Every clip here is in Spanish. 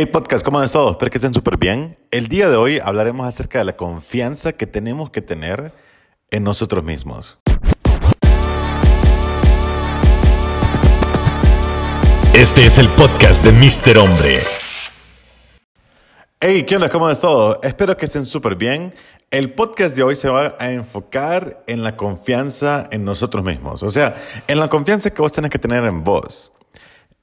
Hey podcast, ¿cómo han estado? Espero que estén súper bien. El día de hoy hablaremos acerca de la confianza que tenemos que tener en nosotros mismos. Este es el podcast de Mr. Hombre. Hey, ¿qué onda? ¿Cómo han estado? Espero que estén súper bien. El podcast de hoy se va a enfocar en la confianza en nosotros mismos. O sea, en la confianza que vos tenés que tener en vos.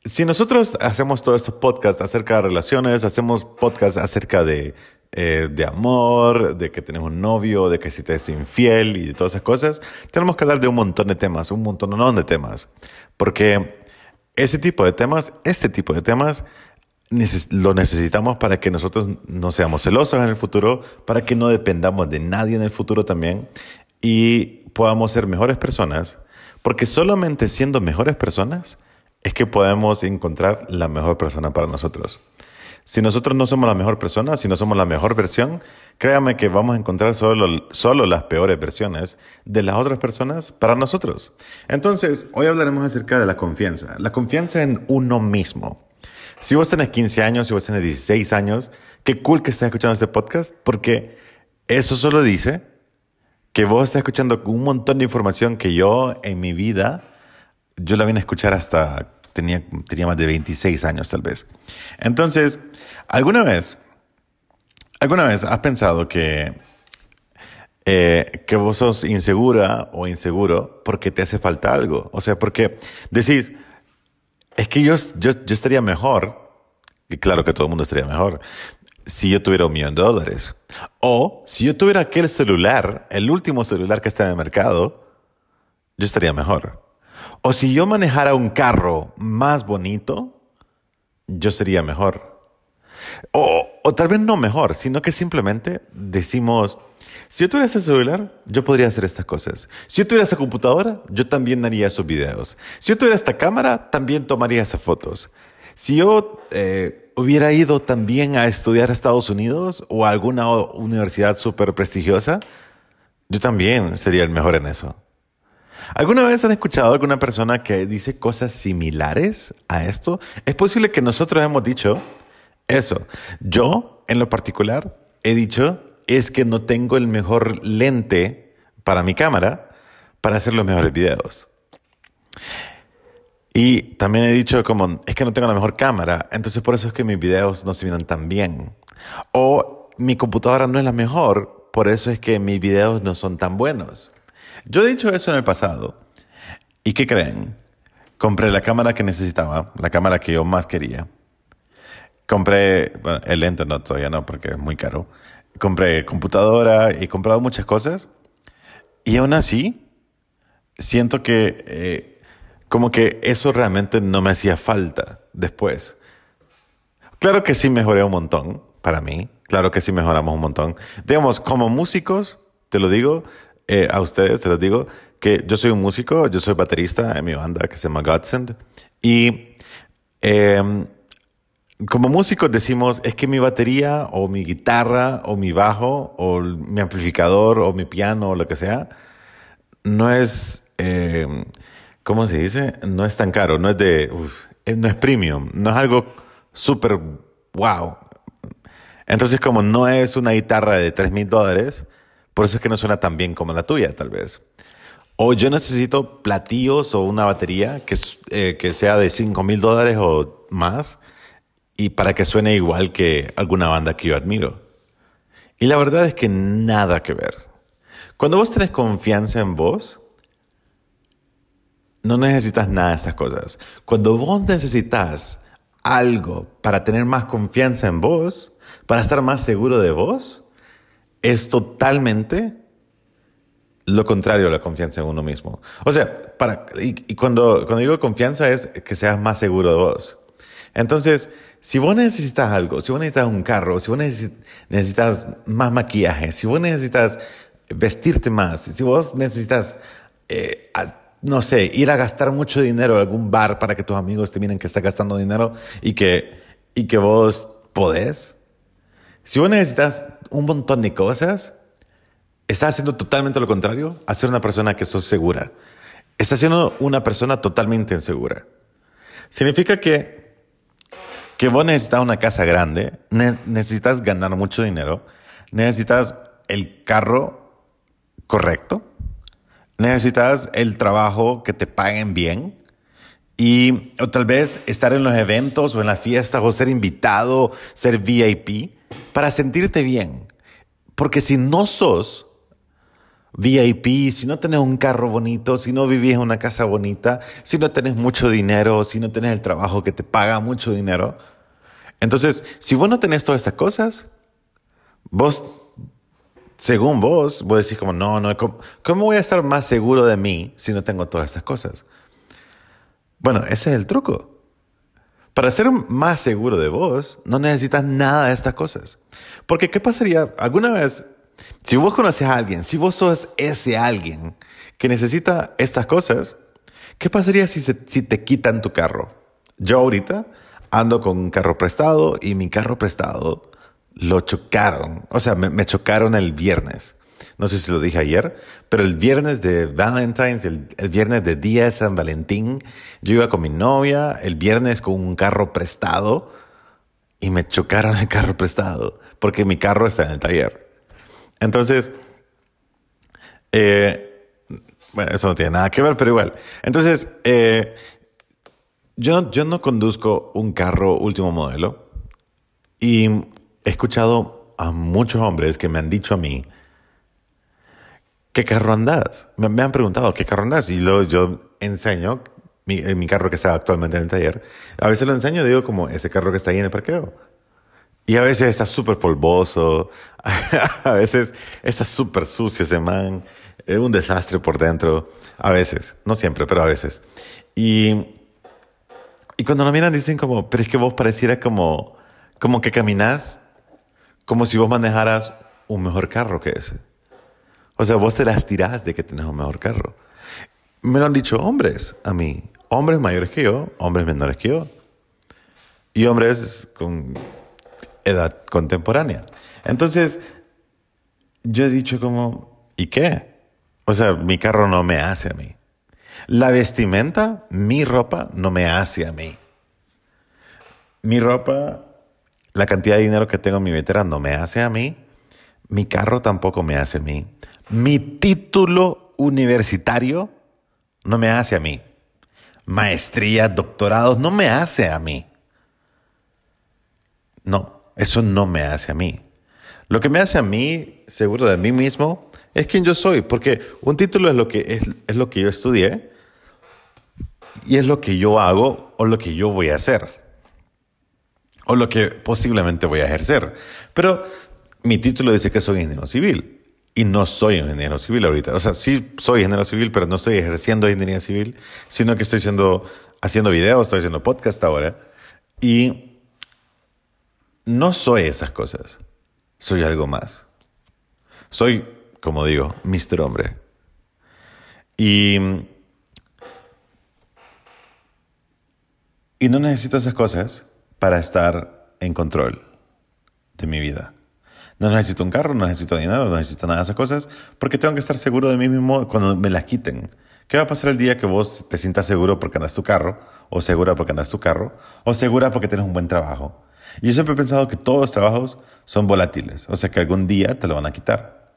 Si nosotros hacemos todos estos podcasts acerca de relaciones, hacemos podcasts acerca de, eh, de amor, de que tenés un novio, de que si te es infiel y de todas esas cosas, tenemos que hablar de un montón de temas, un montón de temas. Porque ese tipo de temas, este tipo de temas, lo necesitamos para que nosotros no seamos celosos en el futuro, para que no dependamos de nadie en el futuro también y podamos ser mejores personas, porque solamente siendo mejores personas, es que podemos encontrar la mejor persona para nosotros. Si nosotros no somos la mejor persona, si no somos la mejor versión, créame que vamos a encontrar solo, solo las peores versiones de las otras personas para nosotros. Entonces, hoy hablaremos acerca de la confianza. La confianza en uno mismo. Si vos tenés 15 años, si vos tenés 16 años, qué cool que estés escuchando este podcast, porque eso solo dice que vos estás escuchando un montón de información que yo en mi vida, yo la vine a escuchar hasta tenía, tenía más de 26 años tal vez. Entonces, ¿alguna vez, alguna vez has pensado que, eh, que vos sos insegura o inseguro porque te hace falta algo? O sea, porque decís, es que yo, yo, yo estaría mejor, y claro que todo el mundo estaría mejor, si yo tuviera un millón de dólares. O si yo tuviera aquel celular, el último celular que está en el mercado, yo estaría mejor. O si yo manejara un carro más bonito, yo sería mejor. O, tal vez no mejor, sino que simplemente decimos, si yo tuviera ese celular, yo podría hacer estas cosas. Si yo tuviera esa computadora, yo también haría esos videos. Si yo tuviera esta cámara, también tomaría esas fotos. Si yo eh, hubiera ido también a estudiar a Estados Unidos o a alguna universidad súper prestigiosa, yo también sería el mejor en eso. ¿Alguna vez han escuchado a alguna persona que dice cosas similares a esto? Es posible que nosotros hemos dicho eso. Yo, en lo particular, he dicho es que no tengo el mejor lente para mi cámara para hacer los mejores videos. Y también he dicho como, es que no tengo la mejor cámara, entonces por eso es que mis videos no se miran tan bien. O mi computadora no es la mejor, por eso es que mis videos no son tan buenos. Yo he dicho eso en el pasado. ¿Y qué creen? Compré la cámara que necesitaba, la cámara que yo más quería. Compré, bueno, el lente no, todavía no, porque es muy caro. Compré computadora y he comprado muchas cosas. Y aún así, siento que eh, como que eso realmente no me hacía falta después. Claro que sí mejoré un montón para mí. Claro que sí mejoramos un montón. Digamos, como músicos, te lo digo, eh, a ustedes, se los digo, que yo soy un músico, yo soy baterista en mi banda que se llama Godsend. Y em, como músicos decimos, es que mi batería o mi guitarra o mi bajo o mi amplificador o mi piano o lo que sea, no es, em, ¿cómo se dice? No es tan caro, no es de, eh, no es premium, no es algo súper wow. Entonces como no es una guitarra de 3 mil dólares, por eso es que no suena tan bien como la tuya, tal vez. O yo necesito platillos o una batería que, eh, que sea de 5 mil dólares o más y para que suene igual que alguna banda que yo admiro. Y la verdad es que nada que ver. Cuando vos tenés confianza en vos, no necesitas nada de estas cosas. Cuando vos necesitas algo para tener más confianza en vos, para estar más seguro de vos, es totalmente lo contrario a la confianza en uno mismo. O sea, para, y, cuando, cuando digo confianza es que seas más seguro de vos. Entonces, si vos necesitas algo, si vos necesitas un carro, si vos necesitas más maquillaje, si vos necesitas vestirte más, si vos necesitas, eh, no sé, ir a gastar mucho dinero en algún bar para que tus amigos te miren que estás gastando dinero y que, y que vos podés, si vos necesitas un montón de cosas, estás haciendo totalmente lo contrario a ser una persona que sos segura. Estás siendo una persona totalmente insegura. Significa que que vos necesitas una casa grande, ne- necesitas ganar mucho dinero, necesitas el carro correcto, necesitas el trabajo que te paguen bien y o tal vez estar en los eventos o en las fiestas o ser invitado, ser VIP para sentirte bien. Porque si no sos VIP, si no tenés un carro bonito, si no vivís en una casa bonita, si no tenés mucho dinero, si no tenés el trabajo que te paga mucho dinero, entonces si vos no tenés todas estas cosas, vos según vos, vos decís como, no, no, ¿cómo, cómo voy a estar más seguro de mí si no tengo todas estas cosas? Bueno, ese es el truco. Para ser más seguro de vos, no necesitas nada de estas cosas. Porque, ¿qué pasaría alguna vez si vos conoces a alguien, si vos sos ese alguien que necesita estas cosas, ¿qué pasaría si, se- si te quitan tu carro? Yo ahorita ando con un carro prestado y mi carro prestado lo chocaron. O sea, me, chocaron el viernes. No sé si lo dije ayer, pero el viernes de Valentine's, el, el viernes de Día de San Valentín, yo iba con mi novia, el viernes con un carro prestado y me chocaron el carro prestado porque mi carro está en el taller. Entonces, eh, bueno, eso no tiene nada que ver, pero igual. Entonces, eh, yo, yo no conduzco un carro último modelo y he escuchado a muchos hombres que me han dicho a mí, ¿qué carro andas? Me, han preguntado, ¿qué carro andas? Y luego yo enseño mi, eh, mi carro que está actualmente en el taller. A veces lo enseño digo como, ese carro que está ahí en el parqueo. Y a veces está súper polvoso, a veces está súper sucio ese man, es un desastre por dentro, a veces, no siempre, pero a veces. Y, y cuando lo miran dicen como, pero es que vos pareciera como, como que caminás como si vos manejaras un mejor carro que ese. O sea, vos te las tirás de que tenés un mejor carro. Me lo han dicho hombres a mí, hombres mayores que yo, hombres menores que yo, y hombres con edad contemporánea. Entonces, yo he dicho como, ¿y qué? O sea, mi carro no me hace a mí. La vestimenta, mi ropa, no me hace a mí. Mi ropa, la cantidad de dinero que tengo en mi billetera no me hace a mí. Mi carro tampoco me hace a mí. Mi título universitario no me hace a mí. Maestría, doctorados, no me hace a mí. No, eso no me hace a mí. Lo que me hace a mí, seguro de mí mismo, es quien yo soy, porque un título es lo que, es, es lo que yo estudié y es lo que yo hago o lo que yo voy a hacer o lo que posiblemente voy a ejercer. Pero mi título dice que soy ingeniero civil y no soy ingeniero civil ahorita. O sea, sí soy ingeniero civil, pero no estoy ejerciendo ingeniería civil, sino que estoy haciendo, haciendo videos, estoy haciendo podcast ahora y no soy esas cosas. Soy algo más. Soy, como digo, Mr. Hombre. Y, y no necesito esas cosas para estar en control de mi vida. No necesito un carro, no necesito dinero, no necesito nada de esas cosas, porque tengo que estar seguro de mí mismo cuando me las quiten. ¿Qué va a pasar el día que vos te sientas seguro porque andas tu carro, o segura porque andas tu carro, o segura porque tienes un buen trabajo? Y yo siempre he pensado que todos los trabajos son volátiles, o sea que algún día te lo van a quitar.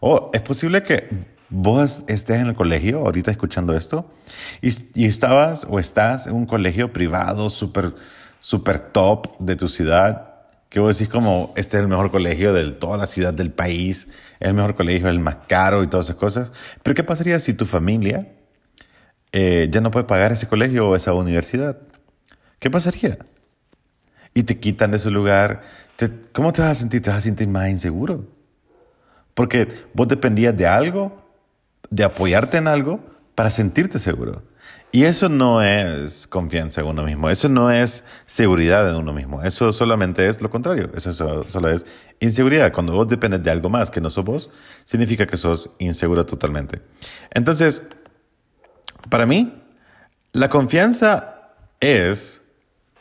O es posible que vos estés en el colegio ahorita escuchando esto y, y estabas o estás en un colegio privado súper super top de tu ciudad, que vos decís como este es el mejor colegio de toda la ciudad del país, el mejor colegio, el más caro y todas esas cosas. Pero ¿qué pasaría si tu familia eh, ya no puede pagar ese colegio o esa universidad? ¿Qué pasaría? Y te quitan de ese lugar. Te, ¿Cómo te vas a sentir? Te vas a sentir más inseguro. Porque vos dependías de algo, de apoyarte en algo para sentirte seguro. Y eso no es confianza en uno mismo, eso no es seguridad en uno mismo, eso solamente es lo contrario, eso solo, es inseguridad. Cuando vos dependes de algo más que no sos vos, significa que sos inseguro totalmente. Entonces, para mí, la confianza es,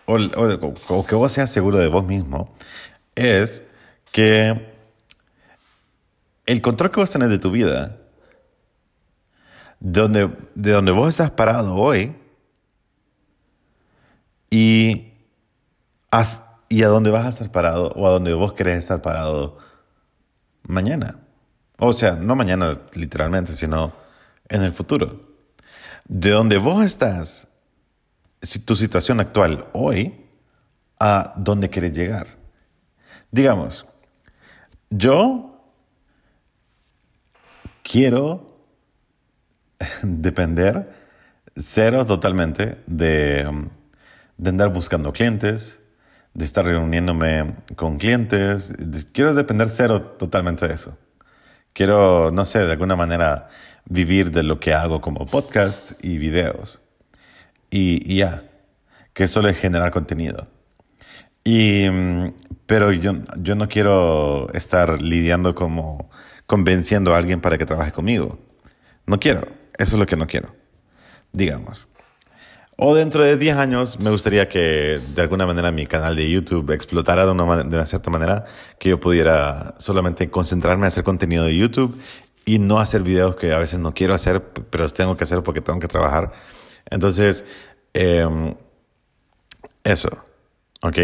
o, que vos seas seguro de vos mismo, es que el control que vos tenés de tu vida donde, de donde vos estás parado hoy y y a dónde vas a estar parado o a dónde vos querés estar parado mañana. O sea, no mañana literalmente, sino en el futuro. De donde vos estás, tu situación actual hoy, a dónde querés llegar. Digamos, yo quiero depender cero totalmente de, de andar buscando clientes, de estar reuniéndome con clientes. Quiero depender cero totalmente de eso. Quiero, no sé, de alguna manera vivir de lo que hago como podcast y videos. Y, ya, que solo es generar contenido. Y, pero yo, yo no quiero estar lidiando como convenciendo a alguien para que trabaje conmigo. No quiero. Eso es lo que no quiero. Digamos. O dentro de 10 años me gustaría que de alguna manera mi canal de YouTube explotara de una, cierta manera, que yo pudiera solamente concentrarme en hacer contenido de YouTube y no hacer videos que a veces no quiero hacer, pero los tengo que hacer porque tengo que trabajar. Entonces, em, eso, ¿ok?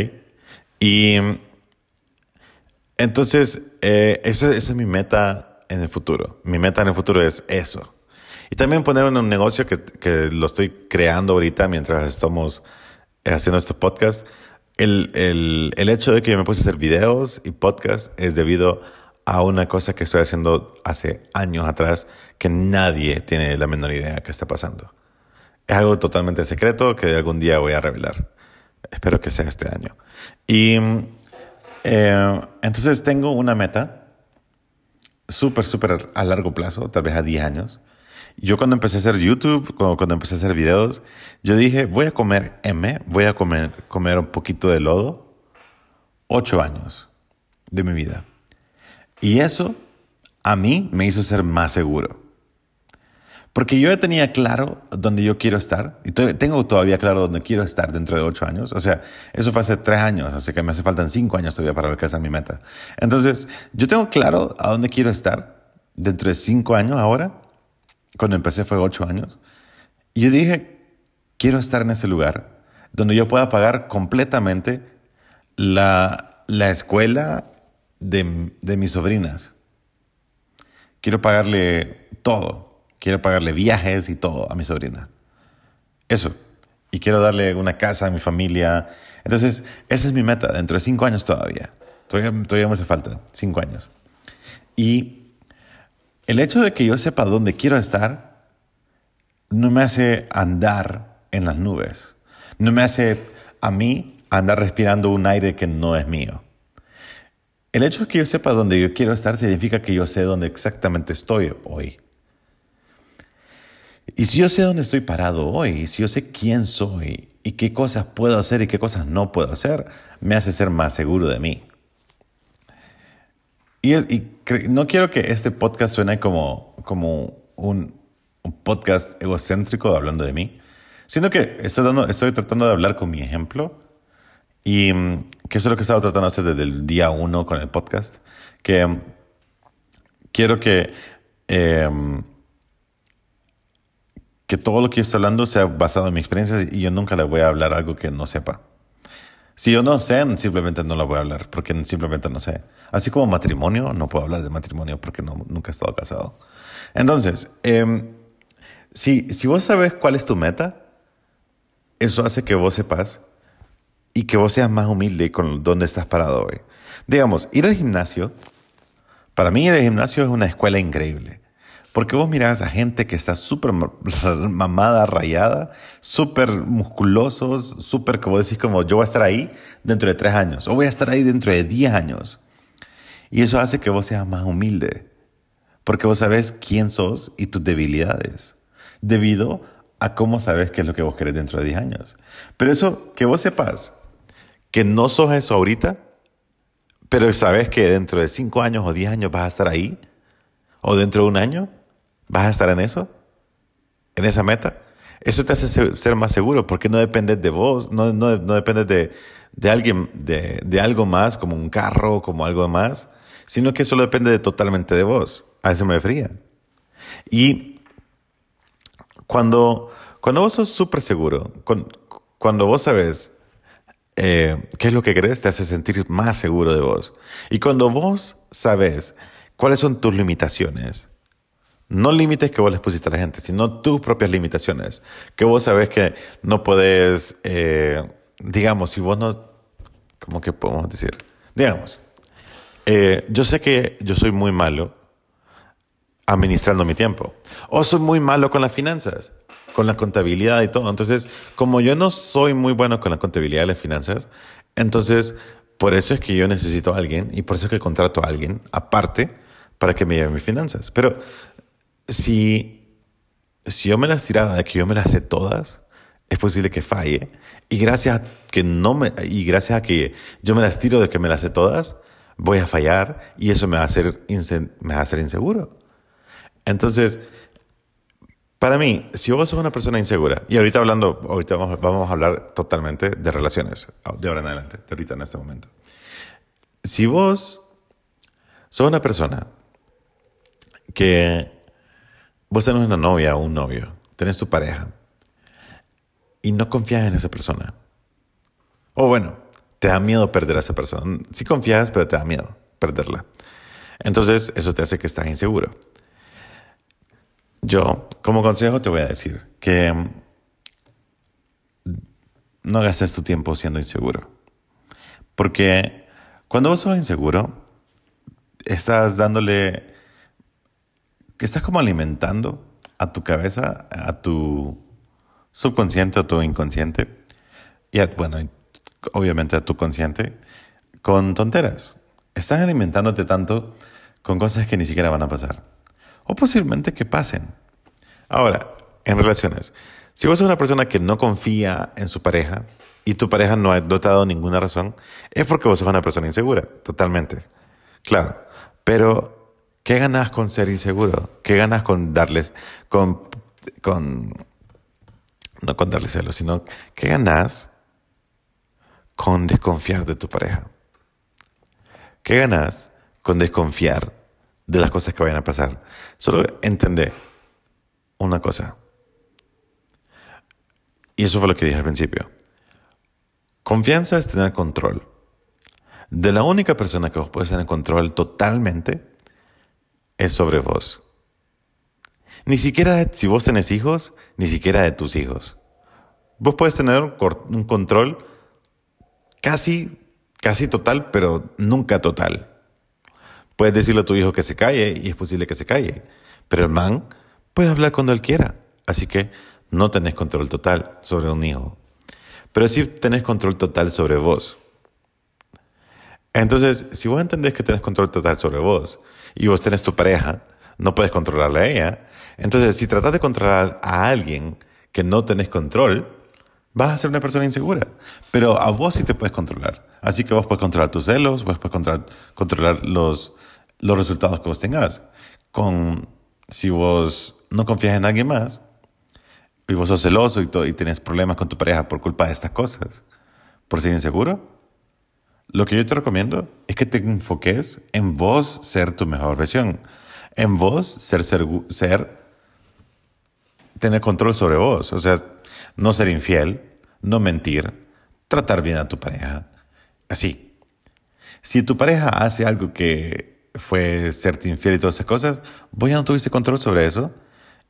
Y entonces, eh, eso, esa es mi meta en el futuro. Mi meta en el futuro es eso. Y también poner un negocio que, que lo estoy creando ahorita mientras estamos haciendo este podcast. El, el, el hecho de que yo me puse a hacer videos y podcast es debido a una cosa que estoy haciendo hace años atrás que nadie tiene la menor idea que está pasando. Es algo totalmente secreto que algún día voy a revelar. Espero que sea este año. Y eh, entonces tengo una meta súper, súper a largo plazo, tal vez a 10 años, yo cuando empecé a hacer YouTube, cuando, empecé a hacer videos, yo dije, voy a comer M, voy a comer, comer un poquito de lodo, ocho años de mi vida. Y eso a mí me hizo ser más seguro. Porque yo ya tenía claro dónde yo quiero estar, y tengo todavía claro dónde quiero estar dentro de ocho años. O sea, eso fue hace tres años, así que me hace faltan cinco años todavía para alcanzar mi meta. Entonces, yo tengo claro a dónde quiero estar dentro de cinco años ahora, cuando empecé fue ocho años. Y yo dije, quiero estar en ese lugar donde yo pueda pagar completamente la, la escuela de, de mis sobrinas. Quiero pagarle todo. Quiero pagarle viajes y todo a mi sobrina. Eso. Y quiero darle una casa a mi familia. Entonces, esa es mi meta dentro de cinco años todavía. Todavía, todavía me hace falta cinco años. Y el hecho de que yo sepa dónde quiero estar no me hace andar en las nubes. No me hace a mí andar respirando un aire que no es mío. El hecho de que yo sepa dónde yo quiero estar significa que yo sé dónde exactamente estoy hoy. Y si yo sé dónde estoy parado hoy, si yo sé quién soy y qué cosas puedo hacer y qué cosas no puedo hacer, me hace ser más seguro de mí. Y, no quiero que este podcast suene como, como un, podcast egocéntrico hablando de mí, sino que estoy, tratando de hablar con mi ejemplo y mm, que eso es lo que he estado tratando de hacer desde el día uno con el podcast, que mm, quiero que, em, que todo lo que estoy hablando sea basado en mi experiencia y yo nunca le voy a hablar algo que no sepa. Si yo no sé, simplemente no la voy a hablar, porque simplemente no sé. Así como matrimonio, no puedo hablar de matrimonio porque no, nunca he estado casado. Entonces, em, si, si vos sabes cuál es tu meta, eso hace que vos sepas y que vos seas más humilde con dónde estás parado hoy. Digamos, ir al gimnasio, para mí ir al gimnasio es una escuela increíble. Porque vos mirás a gente que está súper mamada, rayada, súper musculosos, súper, como decís, como yo voy a estar ahí dentro de tres años, o voy a estar ahí dentro de diez años. Y eso hace que vos seas más humilde, porque vos sabes quién sos y tus debilidades, debido a cómo sabes qué es lo que vos querés dentro de diez años. Pero eso, que vos sepas que no sos eso ahorita, pero sabes que dentro de cinco años o diez años vas a estar ahí, o dentro de un año, ¿Vas a estar en eso? ¿En esa meta? Eso te hace ser más seguro porque no dependes de vos, no, no, no dependes de, de alguien, de, de, algo más, como un carro, como algo más, sino que solo depende de, totalmente de vos. A eso me fría. Y cuando, cuando vos sos súper seguro, cuando, cuando vos sabes eh, qué es lo que crees, te hace sentir más seguro de vos. Y cuando vos sabes cuáles son tus limitaciones, no límites que vos les pusiste a la gente, sino tus propias limitaciones, que vos sabes que no puedes, eh, digamos, si vos no, ¿cómo que podemos decir? Digamos, eh, yo sé que yo soy muy malo administrando mi tiempo, o soy muy malo con las finanzas con la contabilidad y todo. Entonces, como yo no soy muy bueno con la contabilidad y las finanzas, entonces por eso es que yo necesito a alguien y por eso es que contrato a alguien aparte para que me lleve mis finanzas. Pero si, si yo me las tirara de que yo me las sé todas, es posible que falle. Y gracias a que no me, y gracias a que yo me las tiro de que me las sé todas, voy a fallar y eso me va a hacer, me va a hacer inseguro. Entonces, para mí, si vos sos una persona insegura, y ahorita hablando, ahorita vamos, vamos a hablar totalmente de relaciones, de ahora en adelante, de ahorita en este momento. Si vos sos una persona que vos tenés una novia o un novio, tenés tu pareja, y no confías en esa persona, o bueno, te da miedo perder a esa persona. Sí confías, pero te da miedo perderla. Entonces, eso te hace que estás inseguro. Yo, como consejo, te voy a decir que mm, no gastes tu tiempo siendo inseguro. Porque cuando vos sos inseguro, estás dándole, que estás como alimentando a tu cabeza, a tu subconsciente, a tu inconsciente, y bueno, obviamente a tu consciente, con tonteras. Están alimentándote tanto con cosas que ni siquiera van a pasar o posiblemente que pasen. Ahora, en relaciones, si vos sos una persona que no confía en su pareja y tu pareja no ha dotado ninguna razón, es porque vos sos una persona insegura, totalmente. Claro, pero ¿qué ganas con ser inseguro? ¿Qué ganas con darles, con, no con darles celos, sino qué ganas con desconfiar de tu pareja? ¿Qué ganas con desconfiar de las cosas que vayan a pasar. Solo entender una cosa. Y eso fue lo que dije al principio. Confianza es tener control. De la única persona que vos puedes tener control totalmente es sobre vos. Ni siquiera si vos tenés hijos, ni siquiera de tus hijos. Vos puedes tener un control casi, casi total, pero nunca total. Puedes decirle a tu hijo que se calle y es posible que se calle. Pero el man puede hablar cuando él quiera. Así que no tenés control total sobre un hijo. Pero sí tenés control total sobre vos. Entonces, si vos entendés que tenés control total sobre vos y vos tenés tu pareja, no puedes controlarla a ella. Entonces, si tratas de controlar a alguien que no tenés control, vas a ser una persona insegura. Pero a vos sí te puedes controlar. Así que vos puedes controlar tus celos, vos puedes controlar, controlar los, los resultados que vos tengas. Con, si vos no confías en alguien más y vos sos celoso y, y tenés problemas con tu pareja por culpa de estas cosas, por ser inseguro, lo que yo te recomiendo es que te enfoques en vos ser tu mejor versión, en vos ser, ser, ser tener control sobre vos, o sea, no ser infiel, no mentir, tratar bien a tu pareja, así. Si tu pareja hace algo que fue serte infiel y todas esas cosas, vos ya no tuviste control sobre eso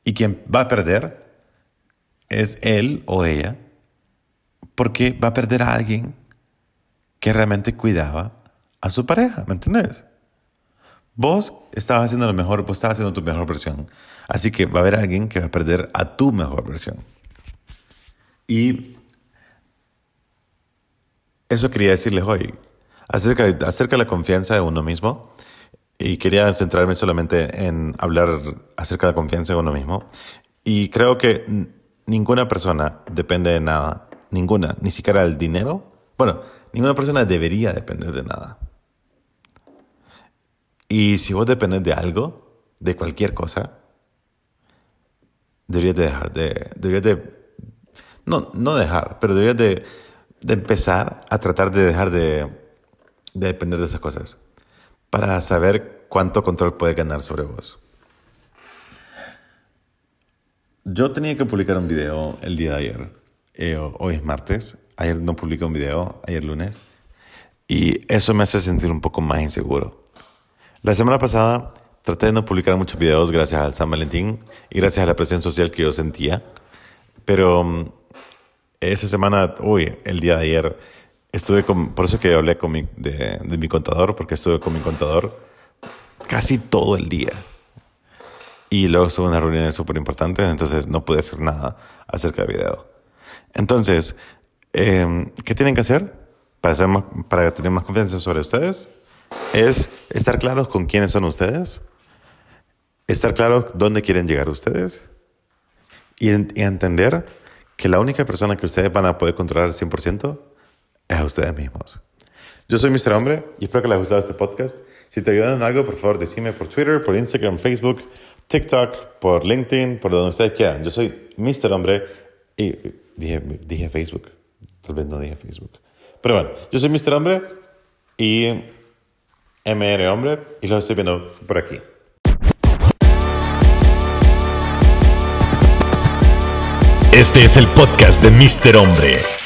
y quien va a perder es él o ella porque va a perder a alguien que realmente cuidaba a su pareja, ¿me entendés? Vos estabas haciendo lo mejor, vos estabas haciendo tu mejor versión. Así que va a haber alguien que va a perder a tu mejor versión. Y eso quería decirles hoy, acerca, de la confianza de uno mismo. Y quería centrarme solamente en hablar acerca de la confianza en uno mismo. Y creo que ninguna persona depende de nada, ninguna, ni siquiera el dinero. Bueno, ninguna persona debería depender de nada. Y si vos dependés de algo, de cualquier cosa, deberías de dejar de, deberías de, no, no dejar, pero deberías de de empezar a tratar de dejar de, depender de esas cosas para saber cuánto control puede ganar sobre vos. Yo tenía que publicar un video el día de ayer, eh, hoy es martes, Ayer no publiqué un video, ayer lunes. Y eso me hace sentir un poco más inseguro. La semana pasada traté de no publicar muchos videos gracias al San Valentín y gracias a la presión social que yo sentía. Pero mm, esa semana, uy, el día de ayer, estuve con, por eso que hablé con mi, de, mi contador, porque estuve con mi contador casi todo el día. Y luego estuve en una reunión súper importante, entonces no pude hacer nada acerca del video. Entonces, eh, ¿qué tienen que hacer para, hacer más, para tener más confianza sobre ustedes? Es estar claros con quiénes son ustedes, estar claros dónde quieren llegar ustedes y, y entender que la única persona que ustedes van a poder controlar al 100% es a ustedes mismos. Yo soy Mr. Hombre y espero que les haya gustado este podcast. Si te ayudan en algo, por favor, decime por Twitter, por Instagram, Facebook, TikTok, por LinkedIn, por donde ustedes quieran. Yo soy Mr. Hombre y dije, dije Facebook. Tal vez no dije Facebook. Pero bueno, yo soy Mr. Hombre y MR Hombre y lo estoy viendo por aquí. Este es el podcast de Mr. Hombre.